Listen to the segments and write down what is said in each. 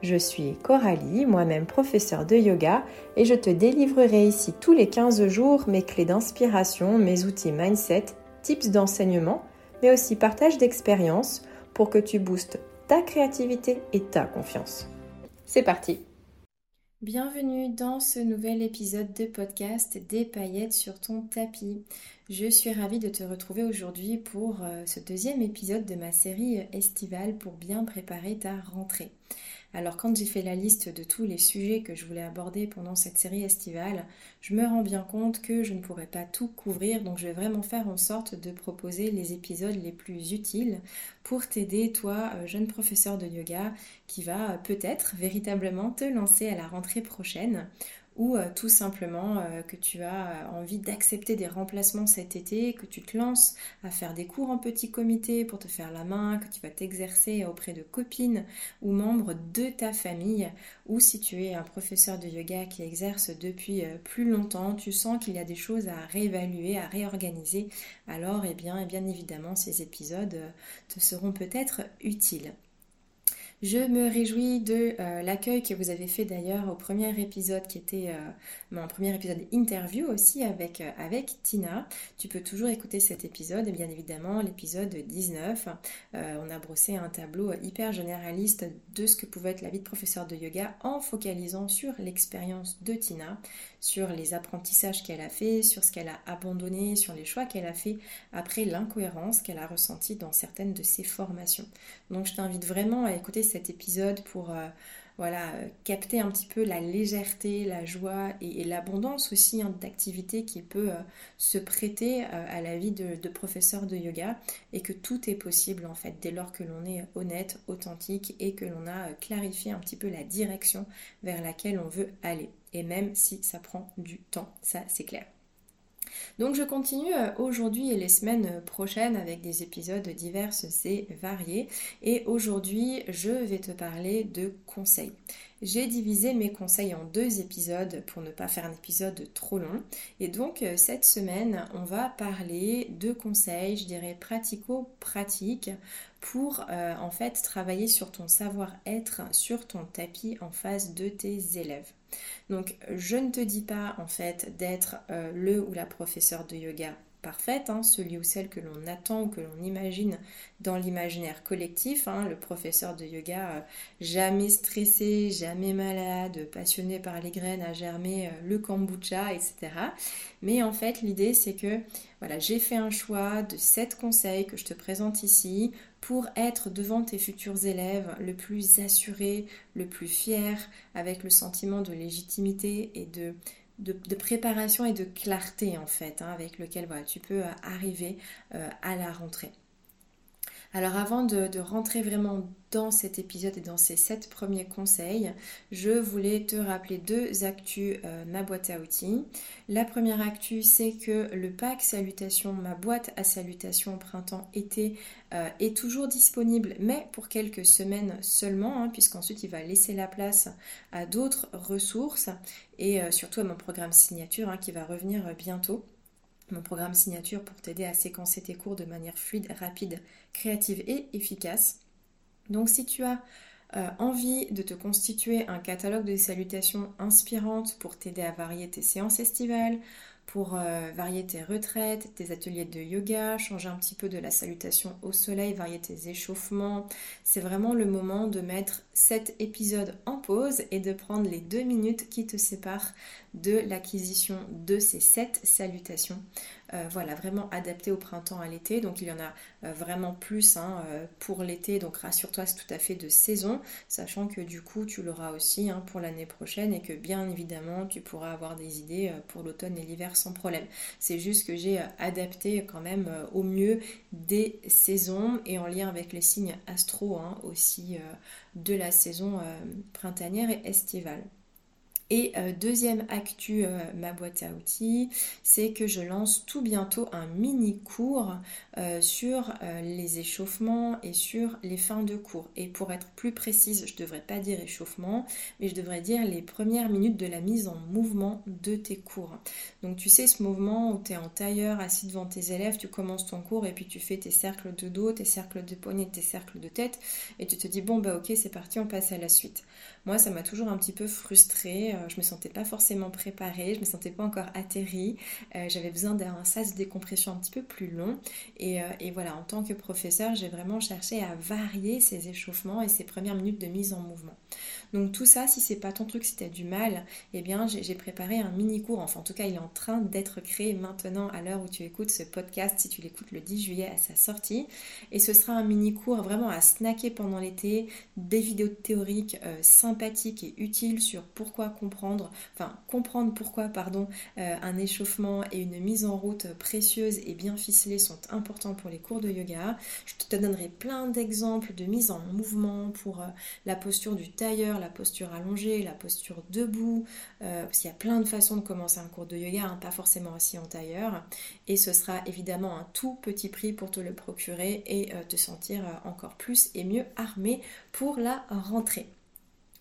Je suis Coralie, moi-même professeure de yoga, et je te délivrerai ici tous les 15 jours mes clés d'inspiration, mes outils mindset, tips d'enseignement, mais aussi partage d'expériences pour que tu boostes ta créativité et ta confiance. C'est parti Bienvenue dans ce nouvel épisode de podcast Des paillettes sur ton tapis. Je suis ravie de te retrouver aujourd'hui pour euh, ce deuxième épisode de ma série estivale pour bien préparer ta rentrée. Alors quand j'ai fait la liste de tous les sujets que je voulais aborder pendant cette série estivale, je me rends bien compte que je ne pourrais pas tout couvrir, donc je vais vraiment faire en sorte de proposer les épisodes les plus utiles pour t'aider, toi, euh, jeune professeur de yoga, qui va euh, peut-être véritablement te lancer à la rentrée prochaine ou euh, tout simplement euh, que tu as euh, envie d'accepter des remplacements cet été, que tu te lances à faire des cours en petit comité pour te faire la main, que tu vas t'exercer auprès de copines ou membres de ta famille, ou si tu es un professeur de yoga qui exerce depuis plus longtemps, tu sens qu'il y a des choses à réévaluer, à réorganiser, alors eh bien, eh bien évidemment ces épisodes te seront peut-être utiles. Je me réjouis de euh, l'accueil que vous avez fait d'ailleurs au premier épisode qui était euh, mon premier épisode interview aussi avec, euh, avec Tina. Tu peux toujours écouter cet épisode et bien évidemment l'épisode 19. on a brossé un tableau hyper généraliste de ce que pouvait être la vie de professeur de yoga en focalisant sur l'expérience de Tina, sur les apprentissages qu'elle a fait, sur ce qu'elle a abandonné, sur les choix qu'elle a fait après l'incohérence qu'elle a ressentie dans certaines de ses formations. Donc je t'invite vraiment à écouter cet épisode pour euh, voilà, capter un petit peu la légèreté, la joie et, l'abondance aussi hein, d'activité qui peut euh, se prêter euh, à la vie de, de, professeur de yoga et que tout est possible en fait dès lors que l'on est honnête, authentique et que l'on a clarifié un petit peu la direction vers laquelle on veut aller. Et même si ça prend du temps, ça c'est clair. Donc je continue euh, aujourd'hui et les semaines prochaines avec des épisodes divers et variés. Et aujourd'hui, je vais te parler de conseils. J'ai divisé mes conseils en deux épisodes pour ne pas faire un épisode trop long. Et donc euh, cette semaine, on va parler de conseils, je dirais pratico-pratiques pour euh, en fait travailler sur ton savoir-être sur ton tapis en face de tes élèves. Donc je ne te dis pas en fait d'être euh, le ou la professeure de yoga parfaite, hein, celui ou celle que l'on attend ou que l'on imagine dans l'imaginaire collectif, hein, le professeur de yoga euh, jamais stressé, jamais malade, passionné par les graines à germer euh, le kombucha, etc. Mais en fait l'idée c'est que voilà, j'ai fait un choix de sept conseils que je te présente ici pour être devant tes futurs élèves le plus assuré, le plus fier, avec le sentiment de légitimité et de, de, préparation et de clarté en fait, hein, avec lequel voilà, tu peux euh, arriver euh, à la rentrée. Alors avant de, rentrer vraiment dans cet épisode et dans ces sept premiers conseils, je voulais te rappeler deux actus euh, ma boîte à outils. La première actu, c'est que le pack salutation, ma boîte à salutation printemps-été euh, est toujours disponible, mais pour quelques semaines seulement, hein, puisqu'ensuite il va laisser la place à d'autres ressources et euh, surtout à mon programme signature hein, qui va revenir bientôt mon programme signature pour t'aider à séquencer tes cours de manière fluide, rapide, créative et efficace. Donc si tu as euh, envie de te constituer un catalogue de salutations inspirantes pour t'aider à varier tes séances estivales, pour euh, varier tes retraites, tes ateliers de yoga, changer un petit peu de la salutation au soleil, varier tes échauffements. C'est vraiment le moment de mettre cet épisode en pause et de prendre les deux minutes qui te séparent de l'acquisition de ces sept salutations euh, voilà, vraiment adapté au printemps, à l'été. Donc il y en a euh, vraiment plus hein, euh, pour l'été. Donc rassure-toi, c'est tout à fait de saison, sachant que du coup tu l'auras aussi hein, pour l'année prochaine et que bien évidemment tu pourras avoir des idées pour l'automne et l'hiver sans problème. C'est juste que j'ai adapté quand même au mieux des saisons et en lien avec les signes astro hein, aussi de la saison printanière et estivale. Et euh, deuxième actu, euh, ma boîte à outils, c'est que je lance tout bientôt un mini cours euh, sur les échauffements et sur les fins de cours. Et pour être plus précise, je ne devrais pas dire échauffement, mais je devrais dire les premières minutes de la mise en mouvement de tes cours. Donc tu sais ce mouvement où tu es en tailleur, assis devant tes élèves, tu commences ton cours et puis tu fais tes cercles de dos, tes cercles de poignet, tes cercles de tête, et tu te dis bon bah ok c'est parti, on passe à la suite. Moi ça m'a toujours un petit peu frustrée euh, je me sentais pas forcément préparée, je me sentais pas encore atterrie, euh, j'avais besoin d'un sas de décompression un petit peu plus long. Euh, et, voilà, en tant que professeur, j'ai vraiment cherché à varier ces échauffements et ces premières minutes de mise en mouvement. Donc tout ça, si c'est pas ton truc, si tu as du mal, eh bien j'ai préparé un mini cours, enfin en tout cas il est en train d'être créé maintenant à l'heure où tu écoutes ce podcast, si tu l'écoutes le 10 juillet à sa sortie. Et ce sera un mini cours vraiment à snacker pendant l'été, des vidéos théoriques sympathiques et utiles sur pourquoi comprendre, enfin comprendre pourquoi pardon, euh, un échauffement et une mise en route précieuse et bien ficelée sont importants pour les cours de yoga. Je te donnerai plein d'exemples de mise en mouvement pour euh, la posture du tailleur, la posture allongée, la posture debout, euh, parce qu'il y a plein de façons de commencer un cours de yoga, hein, pas forcément assis en tailleur. Et ce sera évidemment un tout petit prix pour te le procurer et te sentir encore plus et mieux armé pour la rentrée.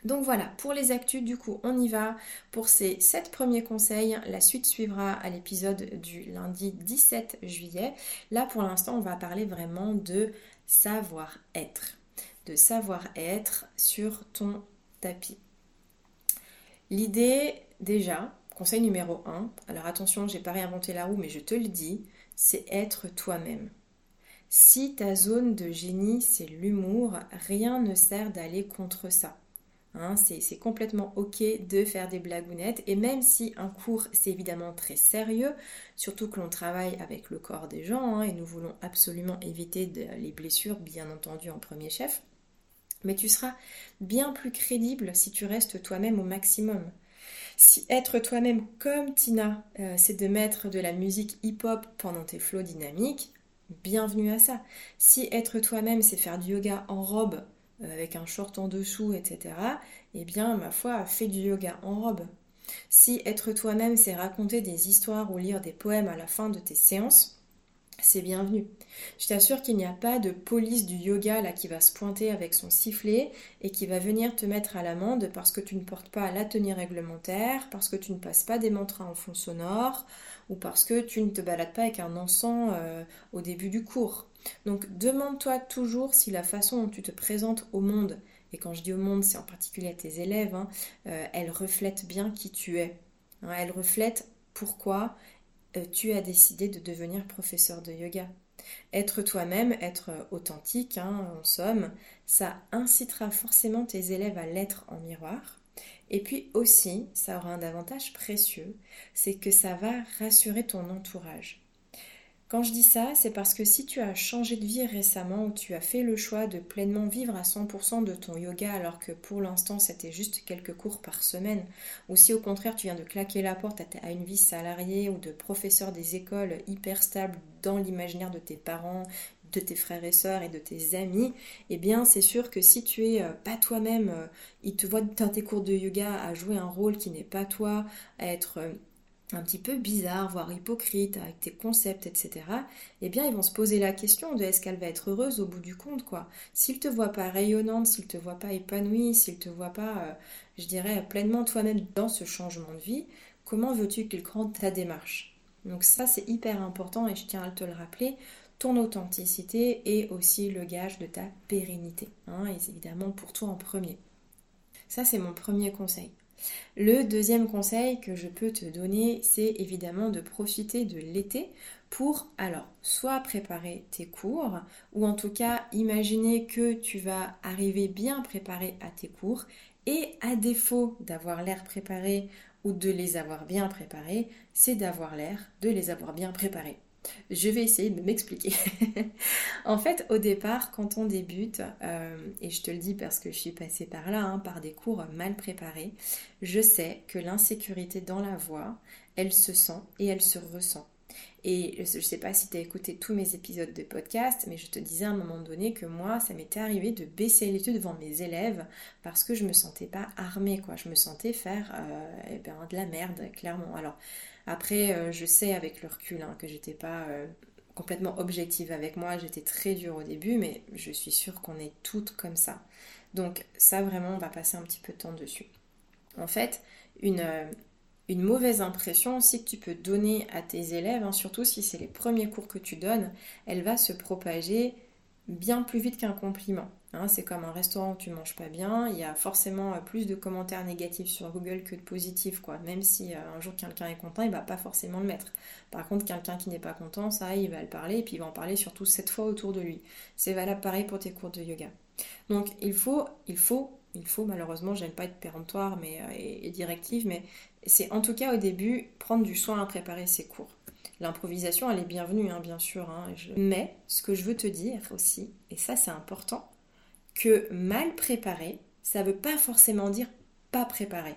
Donc voilà, pour les actus, du coup, on y va. Pour ces 7 premiers conseils, la suite suivra à l'épisode du lundi 17 juillet. Là, pour l'instant, on va parler vraiment de savoir-être. De savoir-être sur ton tapis. L'idée, déjà, conseil numéro 1, alors attention, j'ai pas réinventé la roue, mais je te le dis, c'est être toi-même. Si ta zone de génie, c'est l'humour, rien ne sert d'aller contre ça. Hein, c'est complètement ok de faire des blagounettes et même si un cours c'est évidemment très sérieux, surtout que l'on travaille avec le corps des gens hein, et nous voulons absolument éviter les blessures bien entendu en premier chef, mais tu seras bien plus crédible si tu restes toi-même au maximum. Si être toi-même comme Tina, euh, c'est de mettre de la musique hip-hop pendant tes flots dynamiques, bienvenue à ça. Si être toi-même, c'est faire du yoga en robe euh, avec un short en dessous, etc., eh bien, ma foi, fais du yoga en robe. Si être toi-même, c'est raconter des histoires ou lire des poèmes à la fin de tes séances, c'est bienvenu. Je t'assure qu'il n'y a pas de police du yoga là qui va se pointer avec son sifflet et qui va venir te mettre à l'amende parce que tu ne portes pas la tenue réglementaire, parce que tu ne passes pas des mantras en fond sonore ou parce que tu ne te balades pas avec un encens euh, au début du cours. Donc demande-toi toujours si la façon dont tu te présentes au monde, et quand je dis au monde, c'est en particulier à tes élèves, hein, euh, elle reflète bien qui tu es. Hein, elle reflète pourquoi tu as décidé de devenir professeur de yoga. Être toi-même, être authentique, hein, en somme, ça incitera forcément tes élèves à l'être en miroir. Et puis aussi, ça aura un avantage précieux, c'est que ça va rassurer ton entourage. Quand je dis ça, c'est parce que si tu as changé de vie récemment ou tu as fait le choix de pleinement vivre à 100% de ton yoga alors que pour l'instant c'était juste quelques cours par semaine, ou si au contraire tu viens de claquer la porte à une vie salariée ou de professeur des écoles hyper stable dans l'imaginaire de tes parents, de tes frères et sœurs et de tes amis, eh bien c'est sûr que si tu es euh, pas toi-même, euh, ils te voient dans tes cours de yoga à jouer un rôle qui n'est pas toi, à être euh, un petit peu bizarre, voire hypocrite avec tes concepts, etc., eh bien ils vont se poser la question de est-ce qu'elle va être heureuse au bout du compte, quoi. S'ils te voient pas rayonnante, s'ils te voient pas épanouie, s'ils te voient pas, euh, je dirais, pleinement toi-même dans ce changement de vie, comment veux-tu qu'ils croient ta démarche? Donc ça c'est hyper important et je tiens à te le rappeler, ton authenticité est aussi le gage de ta pérennité, hein, et évidemment pour toi en premier. Ça c'est mon premier conseil. Le deuxième conseil que je peux te donner, c'est évidemment de profiter de l'été pour alors soit préparer tes cours ou en tout cas imaginer que tu vas arriver bien préparé à tes cours et à défaut d'avoir l'air préparé ou de les avoir bien préparés, c'est d'avoir l'air de les avoir bien préparés. Je vais essayer de m'expliquer. en fait, au départ, quand on débute, euh, et je te le dis parce que je suis passée par là, hein, par des cours mal préparés, je sais que l'insécurité dans la voix, elle se sent et elle se ressent. Et je ne sais pas si tu as écouté tous mes épisodes de podcast, mais je te disais à un moment donné que moi, ça m'était arrivé de baisser les yeux devant mes élèves parce que je me sentais pas armée, quoi. Je me sentais faire euh, eh ben, de la merde, clairement. Alors, après, euh, je sais avec le recul hein, que j'étais pas euh, complètement objective avec moi, j'étais très dure au début, mais je suis sûre qu'on est toutes comme ça. Donc, ça, vraiment, on va passer un petit peu de temps dessus. En fait, une, une mauvaise impression aussi que tu peux donner à tes élèves, hein, surtout si c'est les premiers cours que tu donnes, elle va se propager bien plus vite qu'un compliment. Hein. c'est comme un restaurant où tu manges pas bien, il y a forcément euh, plus de commentaires négatifs sur Google que de positifs, quoi. Même si euh, un jour quelqu'un est content, il va pas forcément le mettre. Par contre, quelqu'un qui n'est pas content, ça, il va le parler, et puis il va en parler surtout cette fois autour de lui. C'est valable pareil pour tes cours de yoga. Donc il faut, il faut, il faut, malheureusement, j'aime pas être péremptoire mais, euh, et directive, mais c'est en tout cas au début prendre du soin à préparer ses cours. L'improvisation, elle est bienvenue, hein, bien sûr. Hein, mais ce que je veux te dire aussi, et ça c'est important, que mal préparé, ça veut pas forcément dire pas préparé.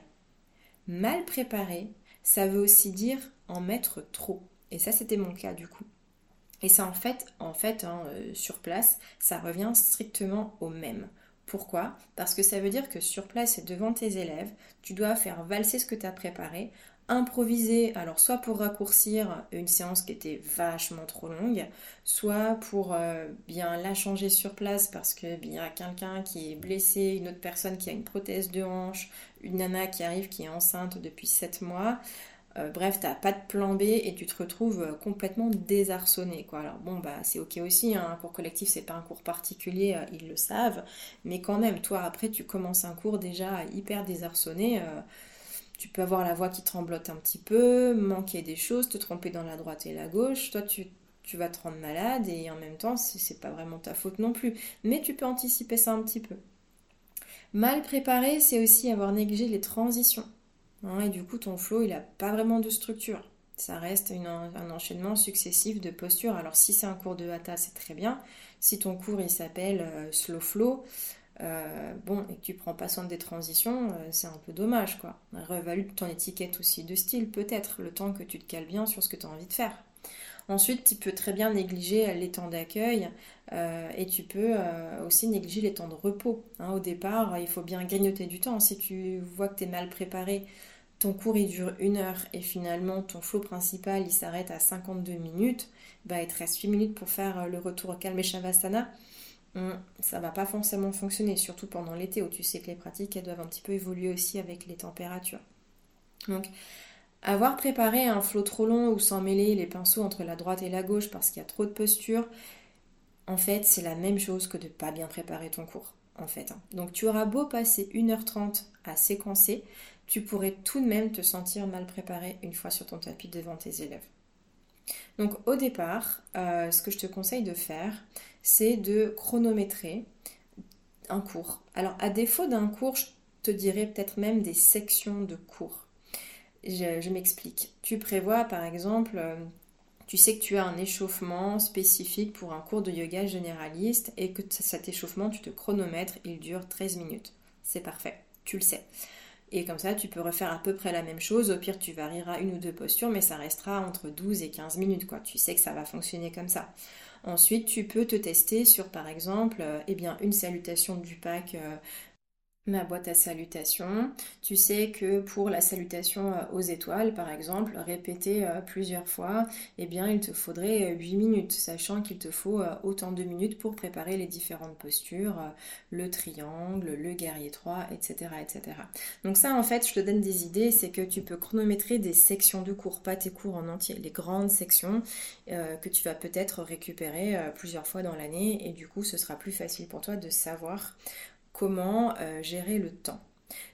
Mal préparé, ça veut aussi dire en mettre trop. Et ça, c'était mon cas du coup. Et ça, en fait, en fait hein, euh, sur place, ça revient strictement au même. Pourquoi? Parce que ça veut dire que sur place et devant tes élèves, tu dois faire valser ce que tu as préparé, improviser, alors soit pour raccourcir une séance qui était vachement trop longue, soit pour euh, bien la changer sur place parce que y a quelqu'un qui est blessé, une autre personne qui a une prothèse de hanche, une nana qui arrive qui est enceinte depuis 7 mois. Euh, bref, t'as pas de plan B et tu te retrouves euh, complètement désarçonné. Quoi. Alors bon, bah c'est ok aussi, hein, un cours collectif c'est pas un cours particulier, euh, ils le savent, mais quand même, toi après tu commences un cours déjà hyper désarçonné, tu peux avoir la voix qui tremblote un petit peu, manquer des choses, te tromper dans la droite et la gauche, toi tu, vas te rendre malade et en même temps c'est pas vraiment ta faute non plus, mais tu peux anticiper ça un petit peu. Mal préparé, c'est aussi avoir négligé les transitions. Et du coup, ton flow, il n'a pas vraiment de structure. Ça reste un enchaînement successif de postures. Alors, si c'est un cours de hatha, c'est très bien. Si ton cours, il s'appelle euh, slow flow, euh, bon, et que tu prends pas soin des transitions, euh, c'est un peu dommage, quoi. Revalue ton étiquette aussi de style, peut-être, le temps que tu te cales bien sur ce que tu as envie de faire. Ensuite, tu peux très bien négliger les temps d'accueil et tu peux aussi négliger les temps de repos. Hein. au départ, il faut bien grignoter du temps. Si tu vois que tu es mal préparé, ton cours il dure une heure et finalement ton flow principal il s'arrête à 52 minutes, bah il te reste 8 minutes pour faire euh, le retour au calme et Shavasana. Hum, ça va pas forcément fonctionner, surtout pendant l'été où tu sais que les pratiques elles doivent un petit peu évoluer aussi avec les températures. Donc avoir préparé un flow trop long ou sans mêler les pinceaux entre la droite et la gauche parce qu'il y a trop de posture, en fait c'est la même chose que de pas bien préparer ton cours. En fait. Hein. Donc tu auras beau passer 1h30 à séquencer, tu pourrais tout de même te sentir mal préparé une fois sur ton tapis devant tes élèves. Donc au départ, euh, ce que je te conseille de faire, c'est de chronométrer un cours. Alors à défaut d'un cours, je te dirais peut-être même des sections de cours. Je, m'explique. Tu prévois par exemple, euh, tu sais que tu as un échauffement spécifique pour un cours de yoga généraliste et que cet échauffement, tu te chronomètres, il dure 13 minutes. C'est parfait, tu le sais. Et comme ça, tu peux refaire à peu près la même chose. Au pire, tu varieras une ou deux postures, mais ça restera entre 12 et 15 minutes. Tu sais que ça va fonctionner comme ça. Ensuite, tu peux te tester sur, par exemple, euh, eh bien, une salutation du pack euh, ma boîte à salutations. Tu sais que pour la salutation euh, aux étoiles, par exemple, répéter euh, plusieurs fois, eh bien, il te faudrait 8 euh, minutes, sachant qu'il te faut autant de minutes pour préparer les différentes postures, le triangle, le guerrier 3, etc., etc. Donc ça, en fait, je te donne des idées, c'est que tu peux chronométrer des sections de cours, pas tes cours en entier, les grandes sections que tu vas peut-être récupérer plusieurs fois dans l'année, et du coup, ce sera plus facile pour toi de savoir comment euh, gérer le temps.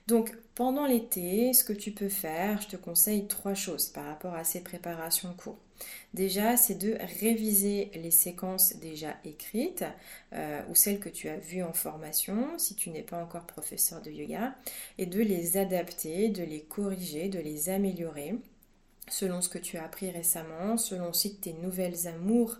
Donc pendant l'été, ce que tu peux faire, je te conseille trois choses par rapport à ces préparations cours. Déjà, c'est de réviser les séquences déjà écrites euh, ou celles que tu as vues en formation si tu n'es pas encore professeur de yoga et de les adapter, de les corriger, de les améliorer selon ce que tu as appris récemment, selon aussi tes nouvelles amours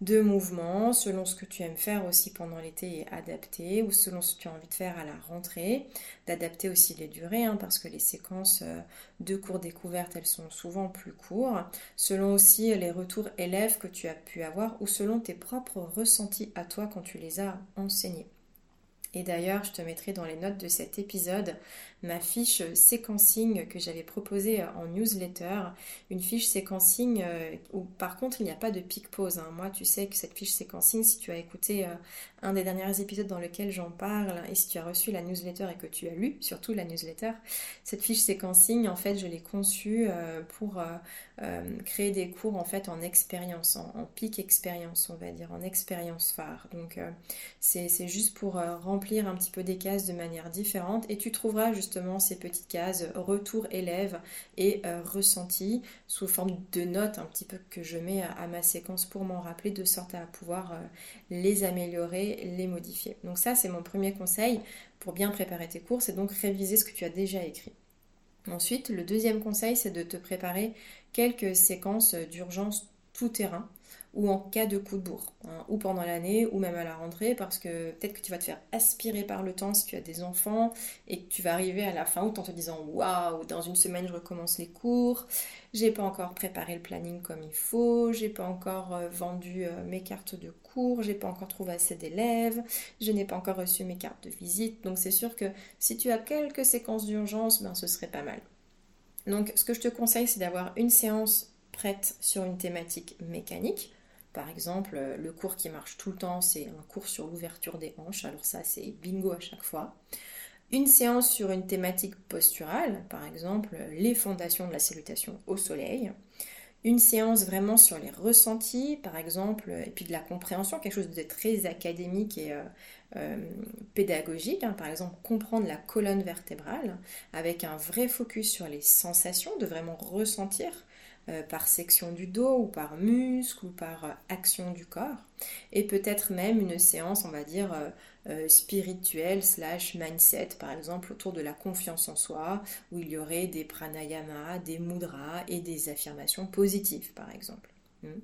de mouvement, selon ce que tu aimes faire aussi pendant l'été et adapter, ou selon ce que tu as envie de faire à la rentrée, d'adapter aussi les durées, hein, parce que les séquences euh, de cours découvertes, elles sont souvent plus courtes, selon aussi les retours élèves que tu as pu avoir, ou selon tes propres ressentis à toi quand tu les as enseignés. Et d'ailleurs, je te mettrai dans les notes de cet épisode ma fiche séquencing que j'avais proposée en newsletter. Une fiche séquencing euh, où par contre il n'y a pas de pic pause. Hein. Moi, tu sais que cette fiche séquencing, si tu as écouté euh, un des derniers épisodes dans lequel j'en parle et si tu as reçu la newsletter et que tu as lu surtout la newsletter, cette fiche séquencing, en fait, je l'ai conçue euh, pour créer des cours en fait en expérience, en, en pic expérience, on va dire, en expérience phare. Donc, c'est juste pour remplir un petit peu des cases de manière différente et tu trouveras justement ces petites cases retour élève et euh, ressenti sous forme de notes un petit peu que je mets à, ma séquence pour m'en rappeler de sorte à pouvoir euh, les améliorer, les modifier. Donc ça c'est mon premier conseil pour bien préparer tes cours, c'est donc réviser ce que tu as déjà écrit. Ensuite, le deuxième conseil, c'est de te préparer quelques séquences d'urgence tout terrain ou en cas de coup de bourre, hein, ou pendant l'année, ou même à la rentrée, parce que peut-être que tu vas te faire aspirer par le temps si tu as des enfants, et que tu vas arriver à la fin août en te disant Waouh, dans une semaine je recommence les cours, j'ai pas encore préparé le planning comme il faut, j'ai pas encore euh, vendu euh, mes cartes de cours, j'ai pas encore trouvé assez d'élèves, je n'ai pas encore reçu mes cartes de visite, donc c'est sûr que si tu as quelques séquences d'urgence, ben ce serait pas mal. Donc ce que je te conseille, c'est d'avoir une séance prête sur une thématique mécanique par exemple, euh, le cours qui marche tout le temps, c'est un cours sur l'ouverture des hanches. Alors ça, c'est bingo à chaque fois. Une séance sur une thématique posturale, par exemple les fondations de la salutation au soleil. Une séance vraiment sur les ressentis, par exemple, et puis de la compréhension, quelque chose de très académique et euh, euh, pédagogique. Hein. par exemple, comprendre la colonne vertébrale avec un vrai focus sur les sensations, de vraiment ressentir euh, par section du dos ou par muscle ou par euh, action du corps. Et peut-être même une séance, on va dire, euh, spirituelle slash mindset, par exemple, autour de la confiance en soi, où il y aurait des pranayamas, des mudras et des affirmations positives, par exemple. Hmm.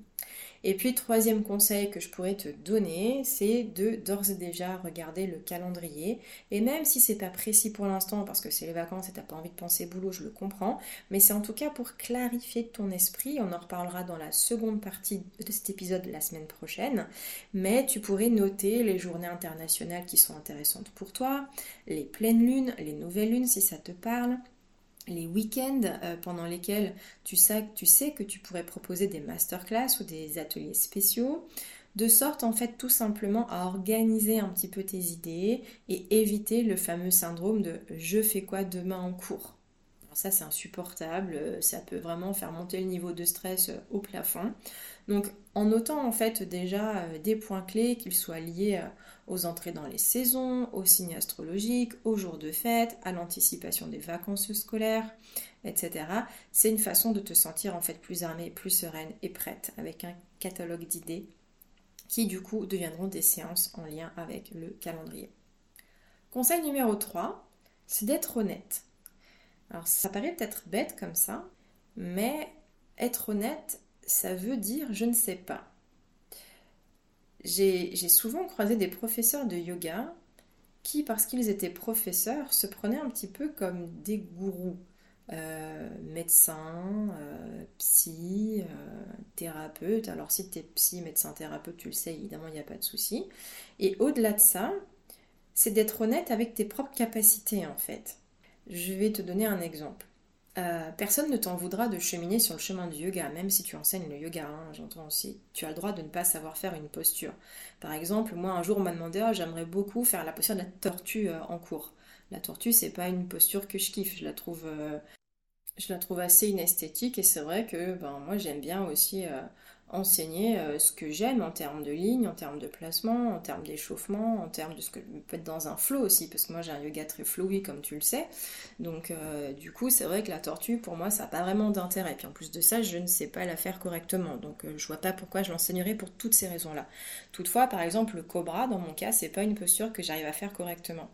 Et puis troisième conseil que je pourrais te donner, c'est de d'ores et déjà regarder le calendrier. Et même si c'est pas précis pour l'instant parce que c'est les vacances et t'as pas envie de penser boulot, je le comprends. Mais c'est en tout cas pour clarifier ton esprit. On en reparlera dans la seconde partie de cet épisode la semaine prochaine. Mais tu pourrais noter les journées internationales qui sont intéressantes pour toi, les pleines lunes, les nouvelles lunes si ça te parle les week-ends euh, pendant lesquels tu sais, tu sais que tu pourrais proposer des masterclass ou des ateliers spéciaux, de sorte en fait tout simplement à organiser un petit peu tes idées et éviter le fameux syndrome de je fais quoi demain en cours. ça c'est insupportable, euh, ça peut vraiment faire monter le niveau de stress euh, au plafond. Donc en notant en fait déjà des points clés, qu'ils soient liés aux entrées dans les saisons, aux signes astrologiques, aux jours de fête, à l'anticipation des vacances scolaires, etc. C'est une façon de te sentir en fait plus armée, plus sereine et prête avec un catalogue d'idées qui du coup deviendront des séances en lien avec le calendrier. Conseil numéro 3, c'est d'être honnête. Alors ça paraît peut-être bête comme ça, mais être honnête, ça veut dire je ne sais pas j'ai souvent croisé des professeurs de yoga qui, parce qu'ils étaient professeurs, se prenaient un petit peu comme des gourous. Euh, médecins, euh, psy, euh, thérapeute. Alors si tu es psy, médecin, thérapeute, tu le sais, évidemment, il n'y a pas de souci. Et au-delà de ça, c'est d'être honnête avec tes propres capacités en fait. Je vais te donner un exemple. Euh, personne ne t'en voudra de cheminer sur le chemin du yoga, même si tu enseignes le yoga, hein, j'entends aussi. Tu as le droit de ne pas savoir faire une posture. Par exemple, moi un jour on m'a demandé, ah, j'aimerais beaucoup faire la posture de la tortue euh, en cours. La tortue, c'est pas une posture que je kiffe, je la trouve, euh, je la trouve assez inesthétique et c'est vrai que ben, moi j'aime bien aussi enseigner euh, ce que j'aime en termes de ligne, en termes de placement, en termes d'échauffement, en termes de ce que peut être dans un flow aussi, parce que moi j'ai un yoga très flowy comme tu le sais. Donc euh, du coup c'est vrai que la tortue pour moi ça n'a pas vraiment d'intérêt. Puis en plus de ça je ne sais pas la faire correctement, donc euh, je vois pas pourquoi je l'enseignerais pour toutes ces raisons-là. Toutefois par exemple le cobra dans mon cas c'est pas une posture que j'arrive à faire correctement.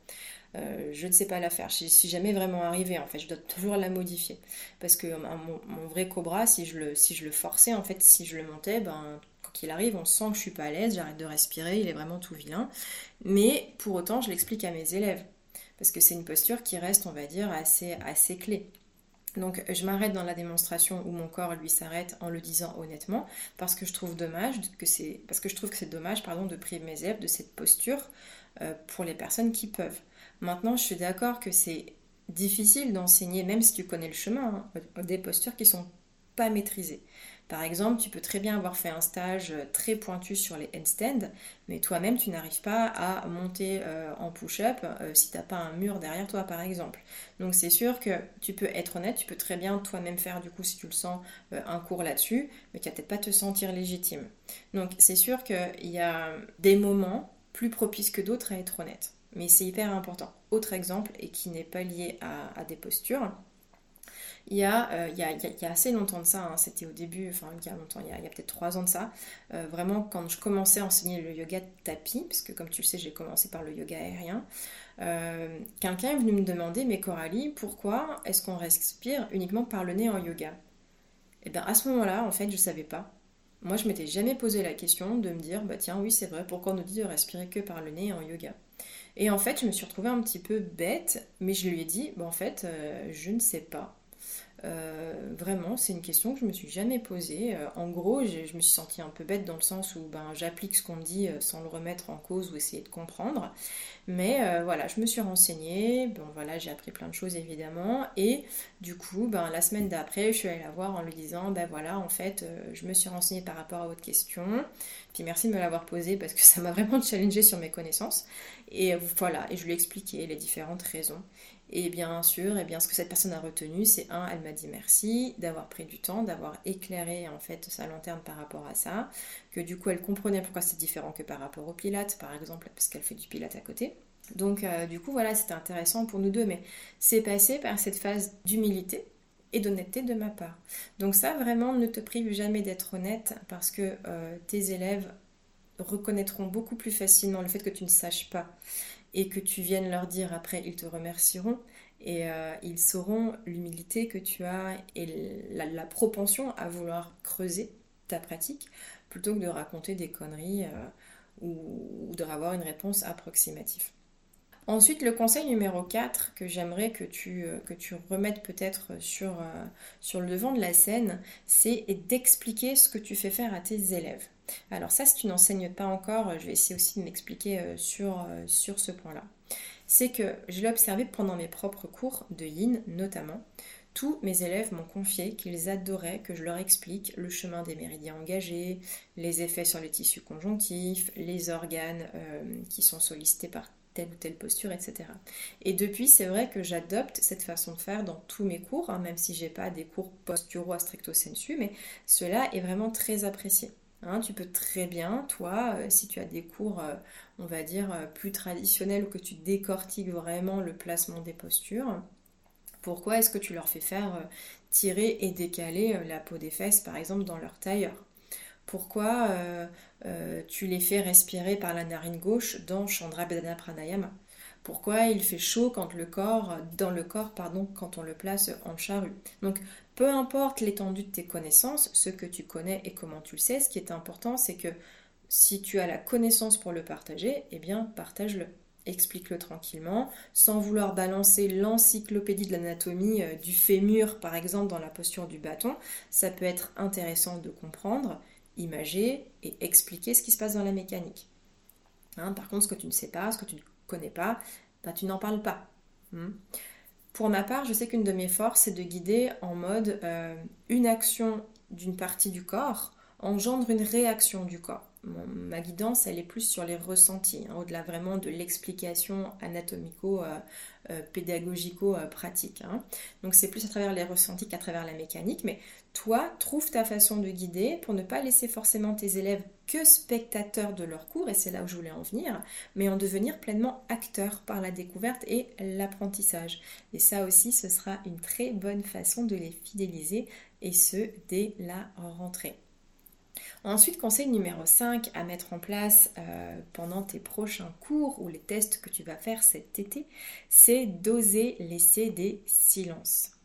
Euh, je ne sais pas la faire. Je suis jamais vraiment arrivée en fait. Je dois toujours la modifier parce que mon, vrai cobra, si je le si je le forçais en fait, si je le montais, ben quand il arrive, on sent que je suis pas à l'aise, j'arrête de respirer, il est vraiment tout vilain. Mais pour autant, je l'explique à mes élèves parce que c'est une posture qui reste, on va dire, assez assez clé. Donc je m'arrête dans la démonstration où mon corps lui s'arrête en le disant honnêtement parce que je trouve dommage que c'est parce que je trouve que c'est dommage pardon de priver mes élèves de cette posture euh, pour les personnes qui peuvent. Maintenant, je suis d'accord que c'est difficile d'enseigner même si tu connais le chemin hein, des postures qui sont pas maîtrisées. Par exemple, tu peux très bien avoir fait un stage euh, très pointu sur les handstands, mais toi-même, tu n'arrives pas à monter euh, en push-up euh, si tu n'as pas un mur derrière toi, par exemple. Donc c'est sûr que tu peux être honnête, tu peux très bien toi-même faire, du coup, si tu le sens, un cours là-dessus, mais tu vas peut-être pas te sentir légitime. Donc c'est sûr qu'il y a des moments plus propices que d'autres à être honnête. Mais c'est hyper important. Autre exemple, et qui n'est pas lié à des postures, il y, a, assez longtemps de ça, hein, c'était au début, enfin il y a longtemps, il y a, peut-être trois ans de ça, euh, vraiment quand je commençais à enseigner le yoga tapis, puisque comme tu le sais j'ai commencé par le yoga aérien, euh, quelqu'un est venu me demander, mais Coralie, pourquoi est-ce qu'on respire uniquement par le nez en yoga? Et eh bien à ce moment-là, en fait, je savais pas. Moi, je m'étais jamais posé la question de me dire, bah tiens, oui, c'est vrai, pourquoi on nous dit de respirer que par le nez en yoga? Et en fait, je me suis retrouvée un petit peu bête, mais je lui ai dit, bah en fait, je ne sais pas. Euh, vraiment, c'est une question que je me suis jamais posée. Euh, en gros, je me suis sentie un peu bête dans le sens où ben, j'applique ce qu'on me dit euh, sans le remettre en cause ou essayer de comprendre. Mais voilà, je me suis renseignée. Bon, voilà, j'ai appris plein de choses évidemment. Et du coup, ben, la semaine d'après, je suis allée la voir en lui disant Ben voilà, en fait, je me suis renseignée par rapport à votre question. Puis merci de me l'avoir posée parce que ça m'a vraiment challengée sur mes connaissances. Et voilà, et je lui ai expliqué les différentes raisons. Et bien sûr, et eh bien, ce que cette personne a retenu, c'est un, elle m'a dit merci d'avoir pris du temps, d'avoir éclairé en fait sa lanterne par rapport à ça, que du coup elle comprenait pourquoi c'est différent que par rapport au pilates, par exemple, parce qu'elle fait du pilates à côté. Donc euh, du coup voilà, c'était intéressant pour nous deux, mais c'est passé par cette phase d'humilité et d'honnêteté de ma part. Donc ça vraiment ne te prive jamais d'être honnête parce que euh, tes élèves reconnaîtront beaucoup plus facilement le fait que tu ne saches pas et que tu viennes leur dire après, ils te remercieront et euh, ils sauront l'humilité que tu as et la, propension à vouloir creuser ta pratique plutôt que de raconter des conneries euh, ou, de avoir une réponse approximative. Ensuite, le conseil numéro 4 que j'aimerais que tu, euh, que tu remettes peut-être sur, sur le devant de la scène, c'est d'expliquer ce que tu fais faire à tes élèves. Alors ça, si tu n'enseignes pas encore, je vais essayer aussi de m'expliquer euh, sur, euh, sur ce point-là. C'est que je l'ai observé pendant mes propres cours de yin notamment. Tous mes élèves m'ont confié qu'ils adoraient que je leur explique le chemin des méridiens engagés, les effets sur les tissus conjonctifs, les organes euh, qui sont sollicités par telle ou telle posture, etc. Et depuis, c'est vrai que j'adopte cette façon de faire dans tous mes cours, hein, même si j'ai pas des cours posturaux à stricto sensu, mais cela est vraiment très apprécié. Hein, tu peux très bien, toi, euh, si tu as des cours, euh, on va dire, euh, plus traditionnels ou que tu décortiques vraiment le placement des postures, pourquoi est-ce que tu leur fais faire tirer et décaler la peau des fesses, par exemple, dans leur tailleur? Pourquoi tu les fais respirer par la narine gauche dans Chandra Bedana Pranayama pourquoi il fait chaud quand le corps, dans le corps, pardon, quand on le place en charrue? Peu importe l'étendue de tes connaissances, ce que tu connais et comment tu le sais, ce qui est important, c'est que si tu as la connaissance pour le partager, eh bien, partage-le. Explique-le tranquillement, sans vouloir balancer l'encyclopédie de l'anatomie euh, du fémur, par exemple, dans la posture du bâton. Ça peut être intéressant de comprendre, imager et expliquer ce qui se passe dans la mécanique. Hein, par contre, ce que tu ne sais pas, ce que tu ne connais pas, bah, tu n'en parles pas. Hmm. Pour ma part, je sais qu'une de mes forces, c'est de guider en mode euh, une action d'une partie du corps engendre une réaction du corps. ma guidance, elle est plus sur les ressentis, hein, au-delà vraiment de l'explication anatomico, euh, euh. Hein. Donc c'est plus à travers les ressentis qu'à travers la mécanique, mais toi, trouve ta façon de guider pour ne pas laisser forcément tes élèves que spectateurs de leur cours, et c'est là où je voulais en venir, mais en devenir pleinement acteurs par la découverte et l'apprentissage. Et ça aussi, ce sera une très bonne façon de les fidéliser, et ce, dès la rentrée. Ensuite, conseil numéro 5 à mettre en place euh, pendant tes prochains cours ou les tests que tu vas faire cet été, c'est d'oser laisser des silences.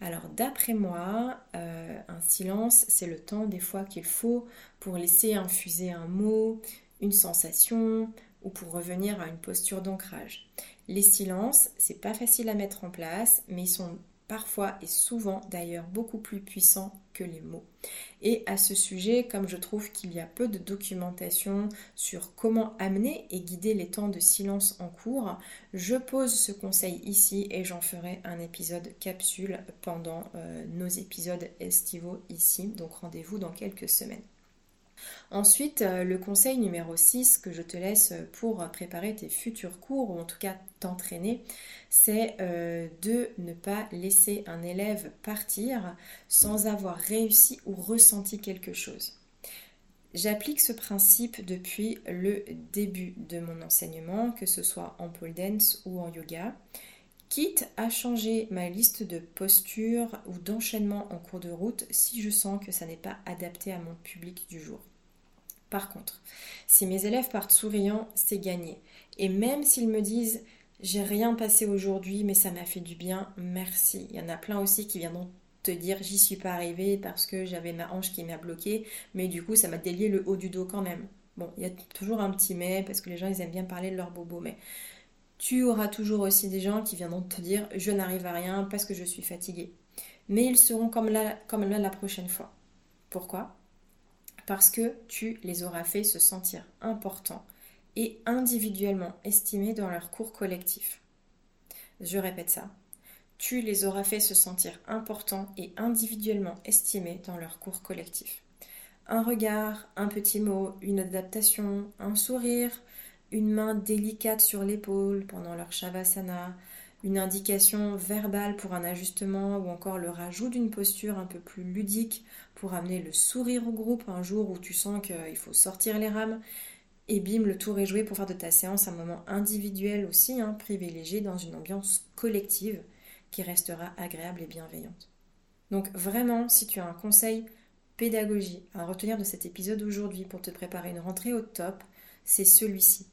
Alors d'après moi, euh, un silence, c'est le temps des fois qu'il faut pour laisser infuser un mot, une sensation ou pour revenir à une posture d'ancrage. Les silences, c'est pas facile à mettre en place, mais ils sont parfois et souvent d'ailleurs beaucoup plus puissants que les mots. Et à ce sujet, comme je trouve qu'il y a peu de documentation sur comment amener et guider les temps de silence en cours, je pose ce conseil ici et j'en ferai un épisode capsule pendant euh, nos épisodes estivaux ici. Donc rendez-vous dans quelques semaines. Ensuite, euh, le conseil numéro 6 que je te laisse pour préparer tes futurs cours, ou en tout cas t'entraîner, c'est euh, de ne pas laisser un élève partir sans avoir réussi ou ressenti quelque chose. J'applique ce principe depuis le début de mon enseignement, que ce soit en pole dance ou en yoga, quitte à changer ma liste de postures ou d'enchaînement en cours de route si je sens que ça n'est pas adapté à mon public du jour. Par contre, si mes élèves partent souriants, c'est gagné. Et même s'ils me disent j'ai rien passé aujourd'hui, mais ça m'a fait du bien, merci. Il y en a plein aussi qui viendront te dire j'y suis pas arrivée parce que j'avais ma hanche qui m'a bloqué, mais du coup ça m'a délié le haut du dos quand même. Bon, il y a toujours un petit mais parce que les gens ils aiment bien parler de leur bobo, mais tu auras toujours aussi des gens qui viendront te dire je n'arrive à rien parce que je suis fatiguée. Mais ils seront comme comme là la prochaine fois. Pourquoi? Parce que tu les auras fait se sentir importants et individuellement estimés dans leur cours collectif. Je répète ça. Tu les auras fait se sentir importants et individuellement estimés dans leur cours collectif. Un regard, un petit mot, une adaptation, un sourire, une main délicate sur l'épaule pendant leur shavasana, une indication verbale pour un ajustement ou encore le rajout d'une posture un peu plus ludique pour amener le sourire au groupe un jour où tu sens qu'il faut sortir les rames. Et bim, le tour est joué pour faire de ta séance un moment individuel aussi, hein, privilégié dans une ambiance collective qui restera agréable et bienveillante. Donc vraiment, si tu as un conseil pédagogie à retenir de cet épisode aujourd'hui pour te préparer une rentrée au top, c'est celui-ci.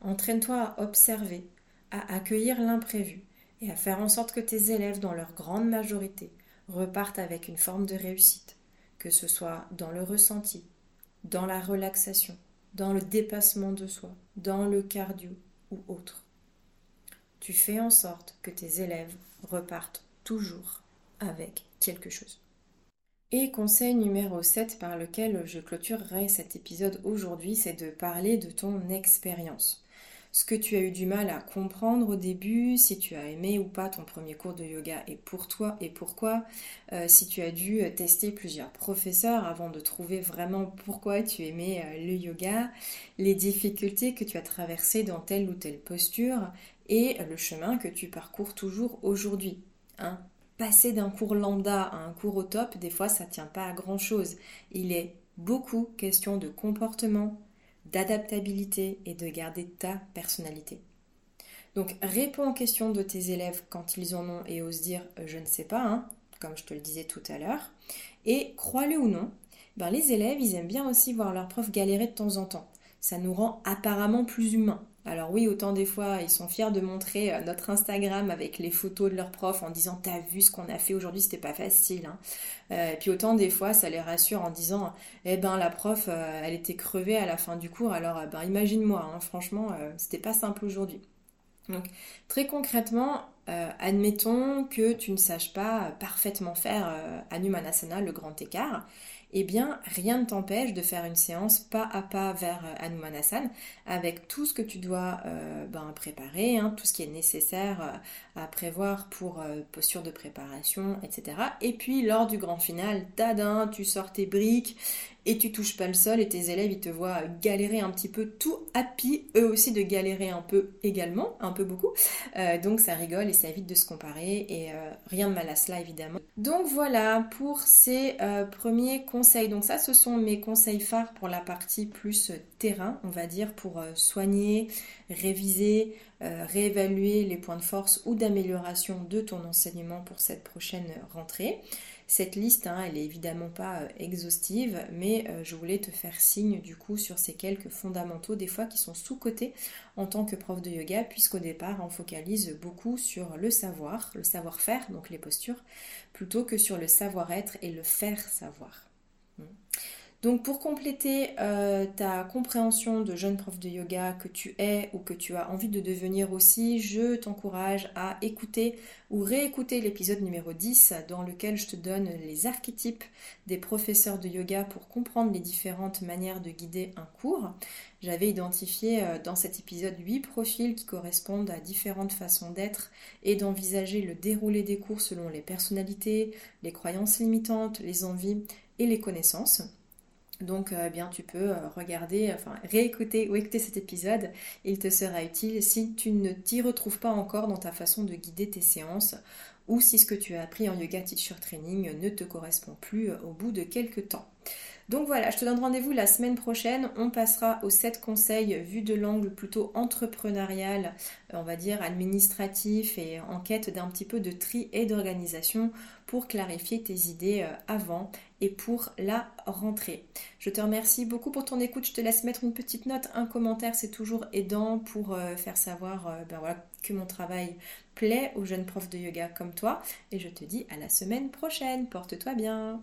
Entraîne-toi à observer, à accueillir l'imprévu et à faire en sorte que tes élèves, dans leur grande majorité, repartent avec une forme de réussite, que ce soit dans le ressenti, dans la relaxation, dans le dépassement de soi, dans le cardio ou autre. Tu fais en sorte que tes élèves repartent toujours avec quelque chose. Et conseil numéro 7 par lequel je clôturerai cet épisode aujourd'hui, c'est de parler de ton expérience ce que tu as eu du mal à comprendre au début, si tu as aimé ou pas ton premier cours de yoga et pour toi et pourquoi, euh, si tu as dû tester plusieurs professeurs avant de trouver vraiment pourquoi tu aimais euh, le yoga, les difficultés que tu as traversées dans telle ou telle posture et le chemin que tu parcours toujours aujourd'hui. Hein. Passer d'un cours lambda à un cours au top, des fois ça tient pas à grand chose. Il est beaucoup question de comportement, d'adaptabilité et de garder ta personnalité. Donc réponds aux questions de tes élèves quand ils en ont et osent dire euh, je ne sais pas, hein, comme je te le disais tout à l'heure. Et crois-le ou non, ben, les élèves, ils aiment bien aussi voir leurs profs galérer de temps en temps. Ça nous rend apparemment plus humains. Alors oui, autant des fois, ils sont fiers de montrer euh, notre Instagram avec les photos de leurs profs en disant t'as vu ce qu'on a fait aujourd'hui, c'était pas facile. Hein. Euh, puis autant des fois, ça les rassure en disant eh ben la prof, euh, elle était crevée à la fin du cours, alors ben imagine-moi, hein, franchement, c'était pas simple aujourd'hui. Donc très concrètement, admettons que tu ne saches pas parfaitement faire Anumanasana, le grand écart eh bien, rien ne t'empêche de faire une séance pas à pas vers euh, Hanumanasana avec tout ce que tu dois euh, ben, préparer, hein, tout ce qui est nécessaire euh, à prévoir pour posture de préparation, etc. Et puis, lors du grand final, tadin, tu sors tes briques et tu touches pas le sol et tes élèves ils te voient galérer un petit peu tout happy, eux aussi de galérer un peu également, un peu beaucoup. Euh, donc ça rigole et ça évite de se comparer et euh, rien de mal à cela évidemment. Donc voilà pour ces euh, premiers conseils. Donc ça ce sont mes conseils phares pour la partie plus terrain, on va dire, pour soigner, réviser, réévaluer les points de force ou d'amélioration de ton enseignement pour cette prochaine rentrée. Cette liste, hein, elle est évidemment pas euh, exhaustive, mais je voulais te faire signe du coup sur ces quelques fondamentaux, des fois qui sont sous-cotés en tant que prof de yoga, puisqu'au départ, on focalise beaucoup sur le savoir, le savoir-faire, donc les postures, plutôt que sur le savoir-être et le faire savoir. Donc pour compléter euh, ta compréhension de jeune prof de yoga que tu es ou que tu as envie de devenir aussi, je t'encourage à écouter ou réécouter l'épisode numéro 10 dans lequel je te donne les archétypes des professeurs de yoga pour comprendre les différentes manières de guider un cours. J'avais identifié euh, dans cet épisode 8 profils qui correspondent à différentes façons d'être et d'envisager le déroulé des cours selon les personnalités, les croyances limitantes, les envies et les connaissances. Donc euh, eh bien tu peux euh, regarder, enfin réécouter ou écouter cet épisode, il te sera utile si tu ne t'y retrouves pas encore dans ta façon de guider tes séances ou si ce que tu as appris en yoga teacher training ne te correspond plus au bout de quelques temps. Donc voilà, je te donne rendez-vous la semaine prochaine. On passera aux 7 conseils vus de l'angle plutôt entrepreneurial, on va dire administratif et en quête d'un petit peu de tri et d'organisation pour clarifier tes idées euh, avant et pour la rentrée. Je te remercie beaucoup pour ton écoute. Je te laisse mettre une petite note, un commentaire, c'est toujours aidant pour euh, faire savoir euh, ben que mon travail plaît aux jeunes profs de yoga comme toi. Et je te dis à la semaine prochaine. Porte-toi bien.